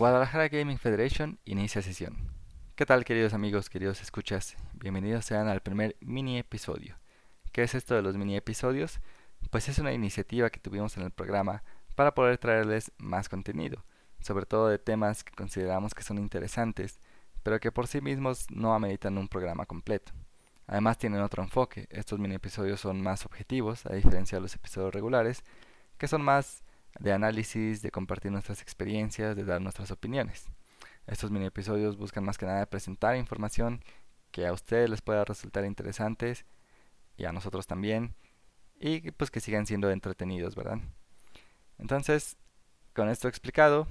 Guadalajara Gaming Federation inicia sesión. ¿Qué tal queridos amigos, queridos escuchas? Bienvenidos sean al primer mini episodio. ¿Qué es esto de los mini episodios? Pues es una iniciativa que tuvimos en el programa para poder traerles más contenido, sobre todo de temas que consideramos que son interesantes, pero que por sí mismos no ameritan un programa completo. Además tienen otro enfoque, estos mini episodios son más objetivos, a diferencia de los episodios regulares, que son más de análisis, de compartir nuestras experiencias, de dar nuestras opiniones. Estos mini episodios buscan más que nada presentar información que a ustedes les pueda resultar interesantes y a nosotros también y pues que sigan siendo entretenidos, ¿verdad? Entonces, con esto explicado,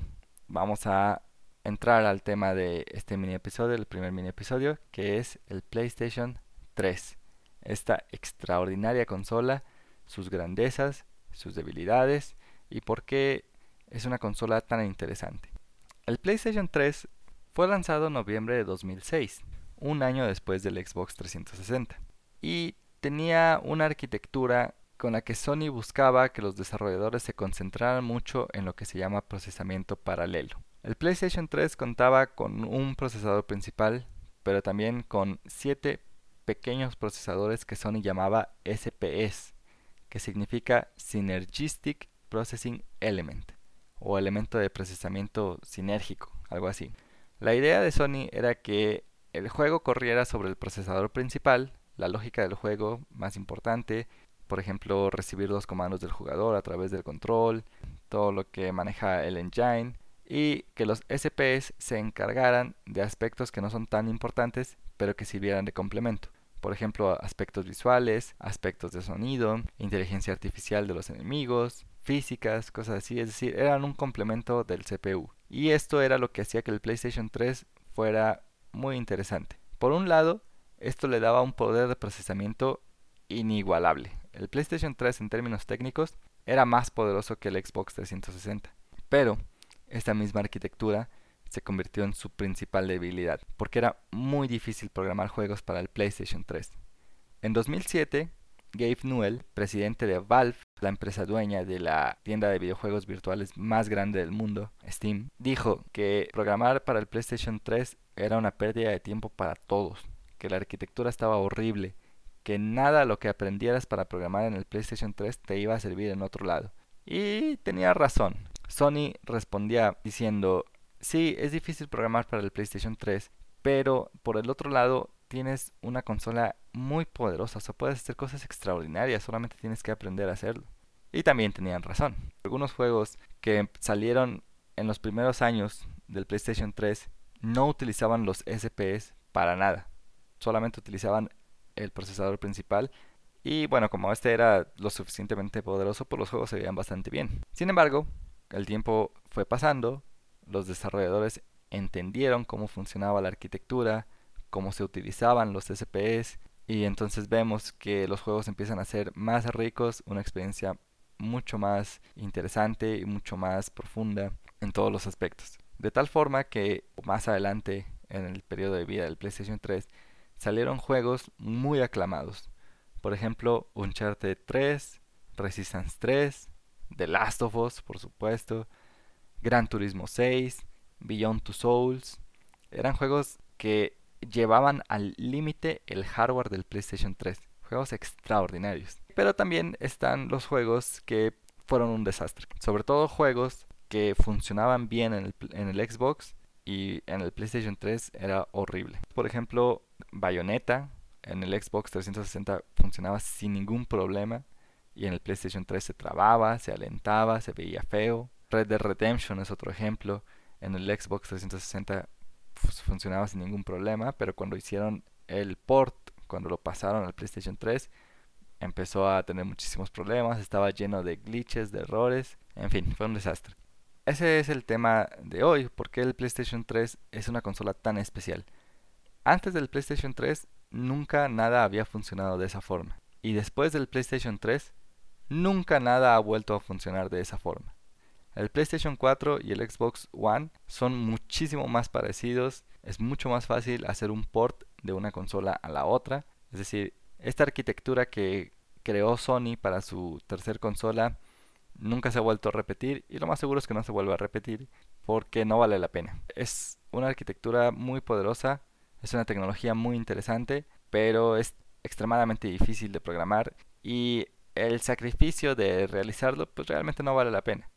vamos a entrar al tema de este mini episodio, el primer mini episodio, que es el PlayStation 3. Esta extraordinaria consola, sus grandezas, sus debilidades y por qué es una consola tan interesante. El PlayStation 3 fue lanzado en noviembre de 2006, un año después del Xbox 360, y tenía una arquitectura con la que Sony buscaba que los desarrolladores se concentraran mucho en lo que se llama procesamiento paralelo. El PlayStation 3 contaba con un procesador principal, pero también con 7 pequeños procesadores que Sony llamaba SPS, que significa Synergistic Processing Element, o elemento de procesamiento sinérgico, algo así. La idea de Sony era que el juego corriera sobre el procesador principal, la lógica del juego más importante, por ejemplo, recibir los comandos del jugador a través del control, todo lo que maneja el engine, y que los SPS se encargaran de aspectos que no son tan importantes, pero que sirvieran de complemento. Por ejemplo, aspectos visuales, aspectos de sonido, inteligencia artificial de los enemigos, físicas, cosas así, es decir, eran un complemento del CPU. Y esto era lo que hacía que el PlayStation 3 fuera muy interesante. Por un lado, esto le daba un poder de procesamiento inigualable. El PlayStation 3 en términos técnicos era más poderoso que el Xbox 360. Pero esta misma arquitectura se convirtió en su principal debilidad, porque era muy difícil programar juegos para el PlayStation 3. En 2007, Gabe Newell, presidente de Valve, la empresa dueña de la tienda de videojuegos virtuales más grande del mundo, Steam, dijo que programar para el PlayStation 3 era una pérdida de tiempo para todos, que la arquitectura estaba horrible, que nada lo que aprendieras para programar en el PlayStation 3 te iba a servir en otro lado. Y tenía razón. Sony respondía diciendo, sí, es difícil programar para el PlayStation 3, pero por el otro lado tienes una consola muy poderosa, o sea, puedes hacer cosas extraordinarias, solamente tienes que aprender a hacerlo. Y también tenían razón. Algunos juegos que salieron en los primeros años del PlayStation 3 no utilizaban los SPS para nada. Solamente utilizaban el procesador principal. Y bueno, como este era lo suficientemente poderoso, pues los juegos se veían bastante bien. Sin embargo, el tiempo fue pasando, los desarrolladores entendieron cómo funcionaba la arquitectura, cómo se utilizaban los SPS y entonces vemos que los juegos empiezan a ser más ricos, una experiencia mucho más interesante y mucho más profunda en todos los aspectos. De tal forma que más adelante en el periodo de vida del PlayStation 3 salieron juegos muy aclamados. Por ejemplo, Uncharted 3, Resistance 3, The Last of Us, por supuesto, Gran Turismo 6, Beyond Two Souls. Eran juegos que llevaban al límite el hardware del PlayStation 3. Juegos extraordinarios. Pero también están los juegos que fueron un desastre. Sobre todo juegos que funcionaban bien en el, Xbox y en el PlayStation 3 era horrible. Por ejemplo, Bayonetta en el Xbox 360 funcionaba sin ningún problema y en el PlayStation 3 se trababa, se alentaba, se veía feo. Red Dead Redemption es otro ejemplo. En el Xbox 360 funcionaba sin ningún problema, pero cuando hicieron el port, cuando lo pasaron al PlayStation 3, empezó a tener muchísimos problemas, estaba lleno de glitches, de errores, en fin, fue un desastre. Ese es el tema de hoy, porque el PlayStation 3 es una consola tan especial. Antes del PlayStation 3 nunca nada había funcionado de esa forma. Y después del PlayStation 3 nunca nada ha vuelto a funcionar de esa forma. El PlayStation 4 y el Xbox One son muchísimo más parecidos, es mucho más fácil hacer un port de una consola a la otra, es decir, esta arquitectura que creó Sony para su tercer consola nunca se ha vuelto a repetir y lo más seguro es que no se vuelva a repetir porque no vale la pena. Es una arquitectura muy poderosa, es una tecnología muy interesante, pero es extremadamente difícil de programar y el sacrificio de realizarlo pues realmente no vale la pena.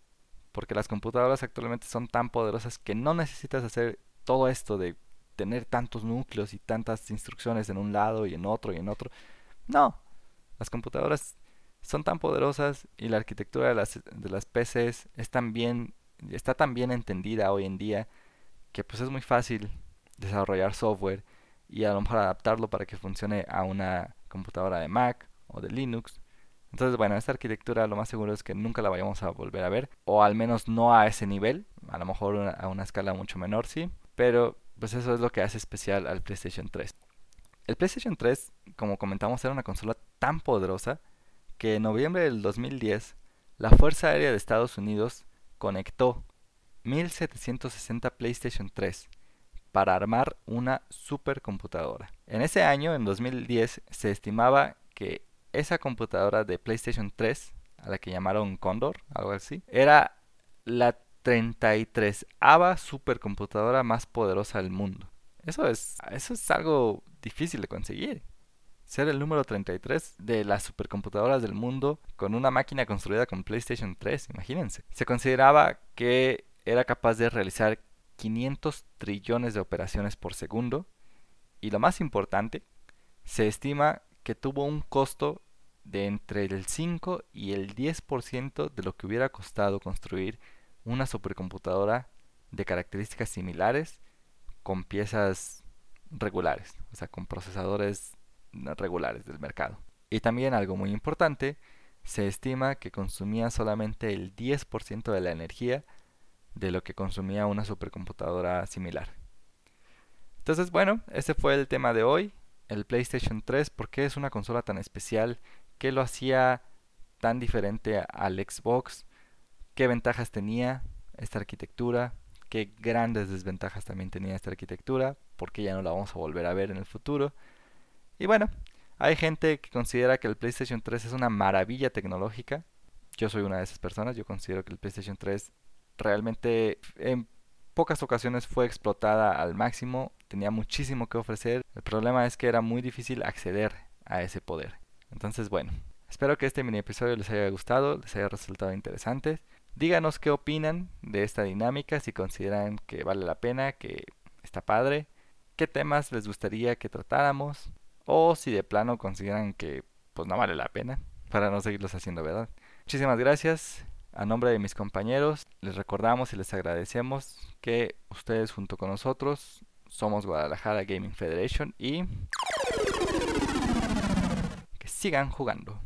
Porque las computadoras actualmente son tan poderosas que no necesitas hacer todo esto de tener tantos núcleos y tantas instrucciones en un lado y en otro y en otro. No, las computadoras son tan poderosas y la arquitectura de las, de las PCs es tan bien, está tan bien entendida hoy en día que pues es muy fácil desarrollar software y a lo mejor adaptarlo para que funcione a una computadora de Mac o de Linux. Entonces, bueno, esta arquitectura lo más seguro es que nunca la vayamos a volver a ver, o al menos no a ese nivel, a lo mejor a una escala mucho menor, sí, pero pues eso es lo que hace especial al PlayStation 3. El PlayStation 3, como comentamos, era una consola tan poderosa que en noviembre del 2010 la Fuerza Aérea de Estados Unidos conectó 1760 PlayStation 3 para armar una supercomputadora. En ese año, en 2010, se estimaba que esa computadora de PlayStation 3, a la que llamaron Condor, algo así, era la 33 ava supercomputadora más poderosa del mundo. Eso es, eso es algo difícil de conseguir. Ser el número 33 de las supercomputadoras del mundo con una máquina construida con PlayStation 3, imagínense. Se consideraba que era capaz de realizar 500 trillones de operaciones por segundo y lo más importante, se estima que tuvo un costo de entre el 5 y el 10% de lo que hubiera costado construir una supercomputadora de características similares con piezas regulares, o sea, con procesadores regulares del mercado. Y también algo muy importante, se estima que consumía solamente el 10% de la energía de lo que consumía una supercomputadora similar. Entonces, bueno, ese fue el tema de hoy, el PlayStation 3, ¿por qué es una consola tan especial? ¿Qué lo hacía tan diferente al Xbox? ¿Qué ventajas tenía esta arquitectura? ¿Qué grandes desventajas también tenía esta arquitectura? ¿Por qué ya no la vamos a volver a ver en el futuro? Y bueno, hay gente que considera que el PlayStation 3 es una maravilla tecnológica. Yo soy una de esas personas, yo considero que el PlayStation 3 realmente en pocas ocasiones fue explotada al máximo, tenía muchísimo que ofrecer. El problema es que era muy difícil acceder a ese poder. Entonces, bueno, espero que este mini episodio les haya gustado, les haya resultado interesante. Díganos qué opinan de esta dinámica, si consideran que vale la pena, que está padre, qué temas les gustaría que tratáramos, o si de plano consideran que pues no vale la pena, para no seguirlos haciendo, ¿verdad? Muchísimas gracias. A nombre de mis compañeros, les recordamos y les agradecemos que ustedes junto con nosotros somos Guadalajara Gaming Federation y que sigan jugando.